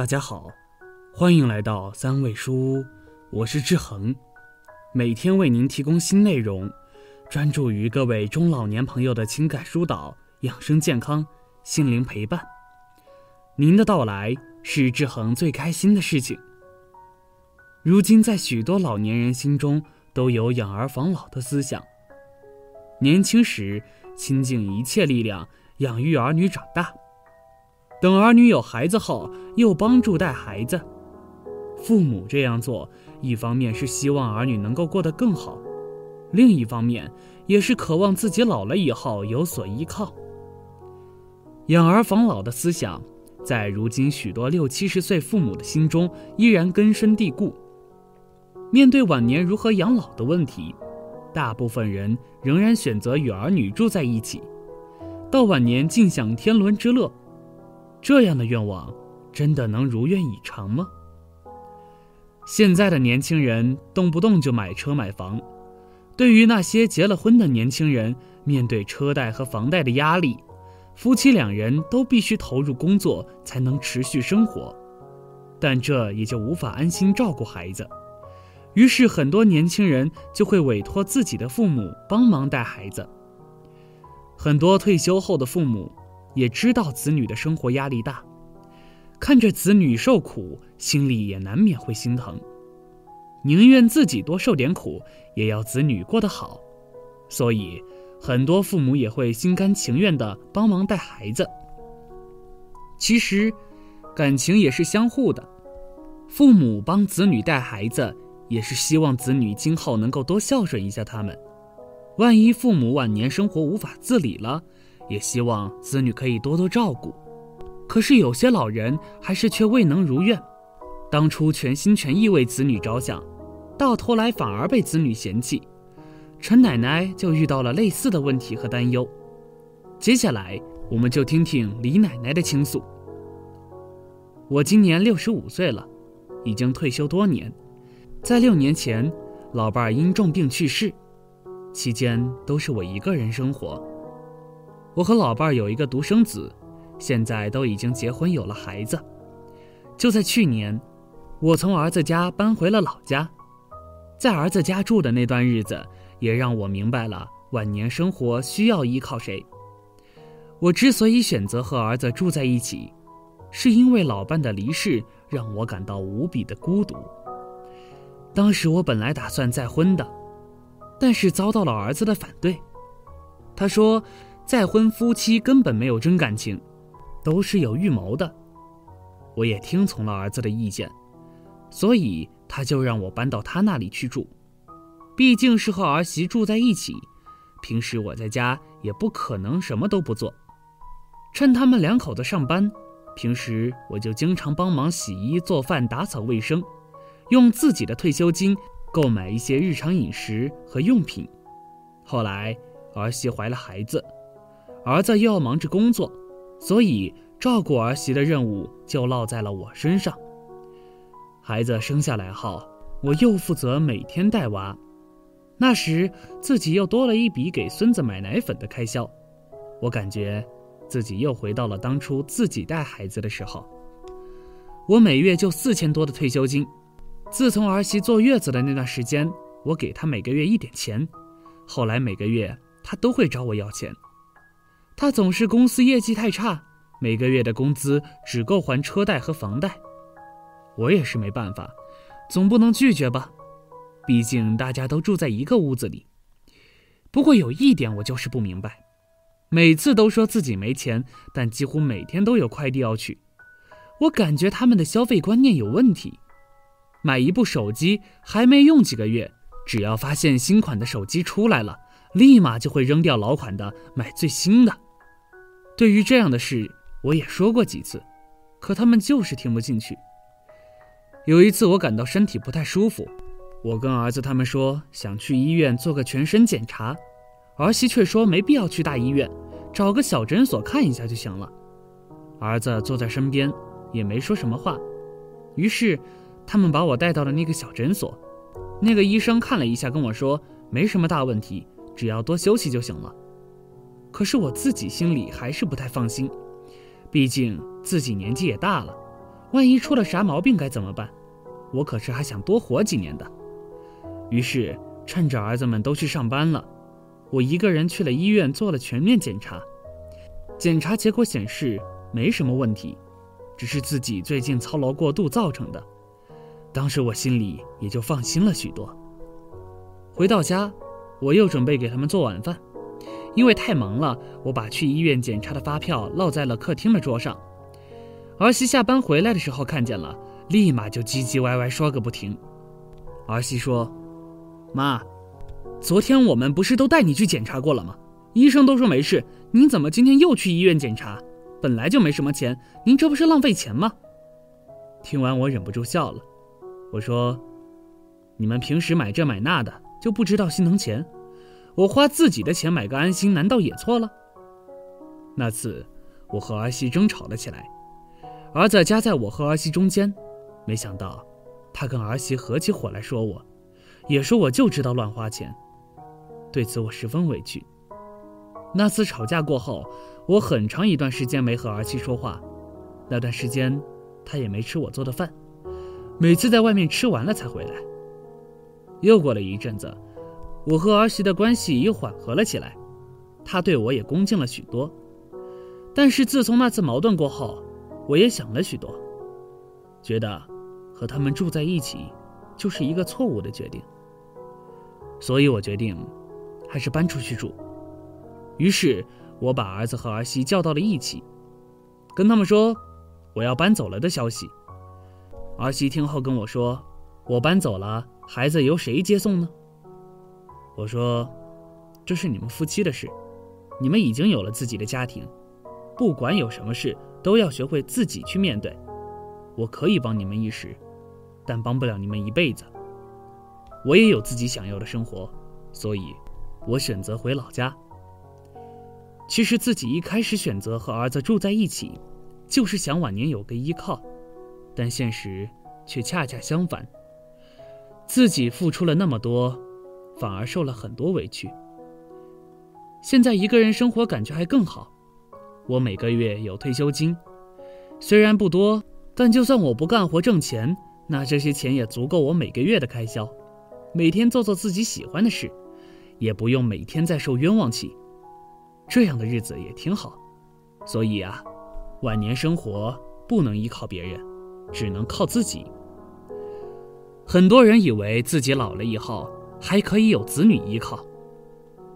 大家好，欢迎来到三味书屋，我是志恒，每天为您提供新内容，专注于各位中老年朋友的情感疏导、养生健康、心灵陪伴。您的到来是志恒最开心的事情。如今，在许多老年人心中都有养儿防老的思想，年轻时倾尽一切力量养育儿女长大。等儿女有孩子后，又帮助带孩子。父母这样做，一方面是希望儿女能够过得更好，另一方面也是渴望自己老了以后有所依靠。养儿防老的思想，在如今许多六七十岁父母的心中依然根深蒂固。面对晚年如何养老的问题，大部分人仍然选择与儿女住在一起，到晚年尽享天伦之乐。这样的愿望，真的能如愿以偿吗？现在的年轻人动不动就买车买房，对于那些结了婚的年轻人，面对车贷和房贷的压力，夫妻两人都必须投入工作才能持续生活，但这也就无法安心照顾孩子，于是很多年轻人就会委托自己的父母帮忙带孩子。很多退休后的父母。也知道子女的生活压力大，看着子女受苦，心里也难免会心疼，宁愿自己多受点苦，也要子女过得好，所以很多父母也会心甘情愿地帮忙带孩子。其实，感情也是相互的，父母帮子女带孩子，也是希望子女今后能够多孝顺一下他们。万一父母晚年生活无法自理了，也希望子女可以多多照顾，可是有些老人还是却未能如愿。当初全心全意为子女着想，到头来反而被子女嫌弃。陈奶奶就遇到了类似的问题和担忧。接下来，我们就听听李奶奶的倾诉。我今年六十五岁了，已经退休多年。在六年前，老伴儿因重病去世，期间都是我一个人生活。我和老伴儿有一个独生子，现在都已经结婚有了孩子。就在去年，我从儿子家搬回了老家，在儿子家住的那段日子，也让我明白了晚年生活需要依靠谁。我之所以选择和儿子住在一起，是因为老伴的离世让我感到无比的孤独。当时我本来打算再婚的，但是遭到了儿子的反对，他说。再婚夫妻根本没有真感情，都是有预谋的。我也听从了儿子的意见，所以他就让我搬到他那里去住。毕竟是和儿媳住在一起，平时我在家也不可能什么都不做。趁他们两口子上班，平时我就经常帮忙洗衣、做饭、打扫卫生，用自己的退休金购买一些日常饮食和用品。后来儿媳怀了孩子。儿子又要忙着工作，所以照顾儿媳的任务就落在了我身上。孩子生下来后，我又负责每天带娃，那时自己又多了一笔给孙子买奶粉的开销。我感觉自己又回到了当初自己带孩子的时候。我每月就四千多的退休金，自从儿媳坐月子的那段时间，我给她每个月一点钱，后来每个月她都会找我要钱。他总是公司业绩太差，每个月的工资只够还车贷和房贷。我也是没办法，总不能拒绝吧？毕竟大家都住在一个屋子里。不过有一点我就是不明白，每次都说自己没钱，但几乎每天都有快递要取。我感觉他们的消费观念有问题。买一部手机还没用几个月，只要发现新款的手机出来了，立马就会扔掉老款的，买最新的。对于这样的事，我也说过几次，可他们就是听不进去。有一次，我感到身体不太舒服，我跟儿子他们说想去医院做个全身检查，儿媳却说没必要去大医院，找个小诊所看一下就行了。儿子坐在身边，也没说什么话。于是，他们把我带到了那个小诊所，那个医生看了一下，跟我说没什么大问题，只要多休息就行了。可是我自己心里还是不太放心，毕竟自己年纪也大了，万一出了啥毛病该怎么办？我可是还想多活几年的。于是趁着儿子们都去上班了，我一个人去了医院做了全面检查。检查结果显示没什么问题，只是自己最近操劳过度造成的。当时我心里也就放心了许多。回到家，我又准备给他们做晚饭，因为太忙了，我把去医院检查的发票落在了客厅的桌上。儿媳下班回来的时候看见了，立马就唧唧歪歪说个不停。儿媳说：“妈，昨天我们不是都带你去检查过了吗？医生都说没事，您怎么今天又去医院检查？本来就没什么钱，您这不是浪费钱吗？”听完，我忍不住笑了。我说：“你们平时买这买那的，就不知道心疼钱。我花自己的钱买个安心，难道也错了？”那次，我和儿媳争吵了起来，儿子夹在我和儿媳中间，没想到，他跟儿媳合起伙来说我，也说我就知道乱花钱。对此，我十分委屈。那次吵架过后，我很长一段时间没和儿媳说话，那段时间，她也没吃我做的饭。每次在外面吃完了才回来。又过了一阵子，我和儿媳的关系也缓和了起来，她对我也恭敬了许多。但是自从那次矛盾过后，我也想了许多，觉得和他们住在一起就是一个错误的决定。所以我决定还是搬出去住。于是我把儿子和儿媳叫到了一起，跟他们说我要搬走了的消息。儿媳听后跟我说：“我搬走了，孩子由谁接送呢？”我说：“这是你们夫妻的事，你们已经有了自己的家庭，不管有什么事都要学会自己去面对。我可以帮你们一时，但帮不了你们一辈子。我也有自己想要的生活，所以，我选择回老家。其实自己一开始选择和儿子住在一起，就是想晚年有个依靠。”但现实却恰恰相反，自己付出了那么多，反而受了很多委屈。现在一个人生活感觉还更好，我每个月有退休金，虽然不多，但就算我不干活挣钱，那这些钱也足够我每个月的开销。每天做做自己喜欢的事，也不用每天在受冤枉气，这样的日子也挺好。所以啊，晚年生活不能依靠别人。只能靠自己。很多人以为自己老了以后还可以有子女依靠，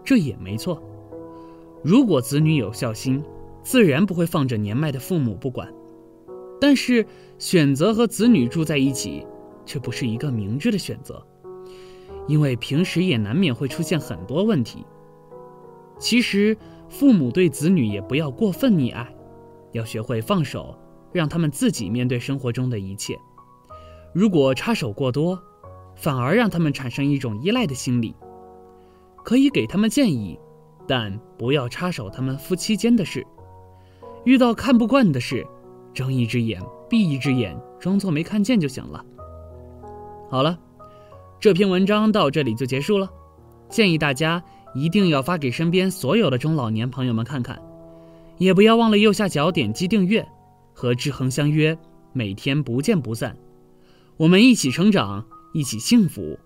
这也没错。如果子女有孝心，自然不会放着年迈的父母不管。但是选择和子女住在一起，却不是一个明智的选择，因为平时也难免会出现很多问题。其实，父母对子女也不要过分溺爱，要学会放手。让他们自己面对生活中的一切。如果插手过多，反而让他们产生一种依赖的心理。可以给他们建议，但不要插手他们夫妻间的事。遇到看不惯的事，睁一只眼闭一只眼，装作没看见就行了。好了，这篇文章到这里就结束了。建议大家一定要发给身边所有的中老年朋友们看看，也不要忘了右下角点击订阅。和志恒相约，每天不见不散。我们一起成长，一起幸福。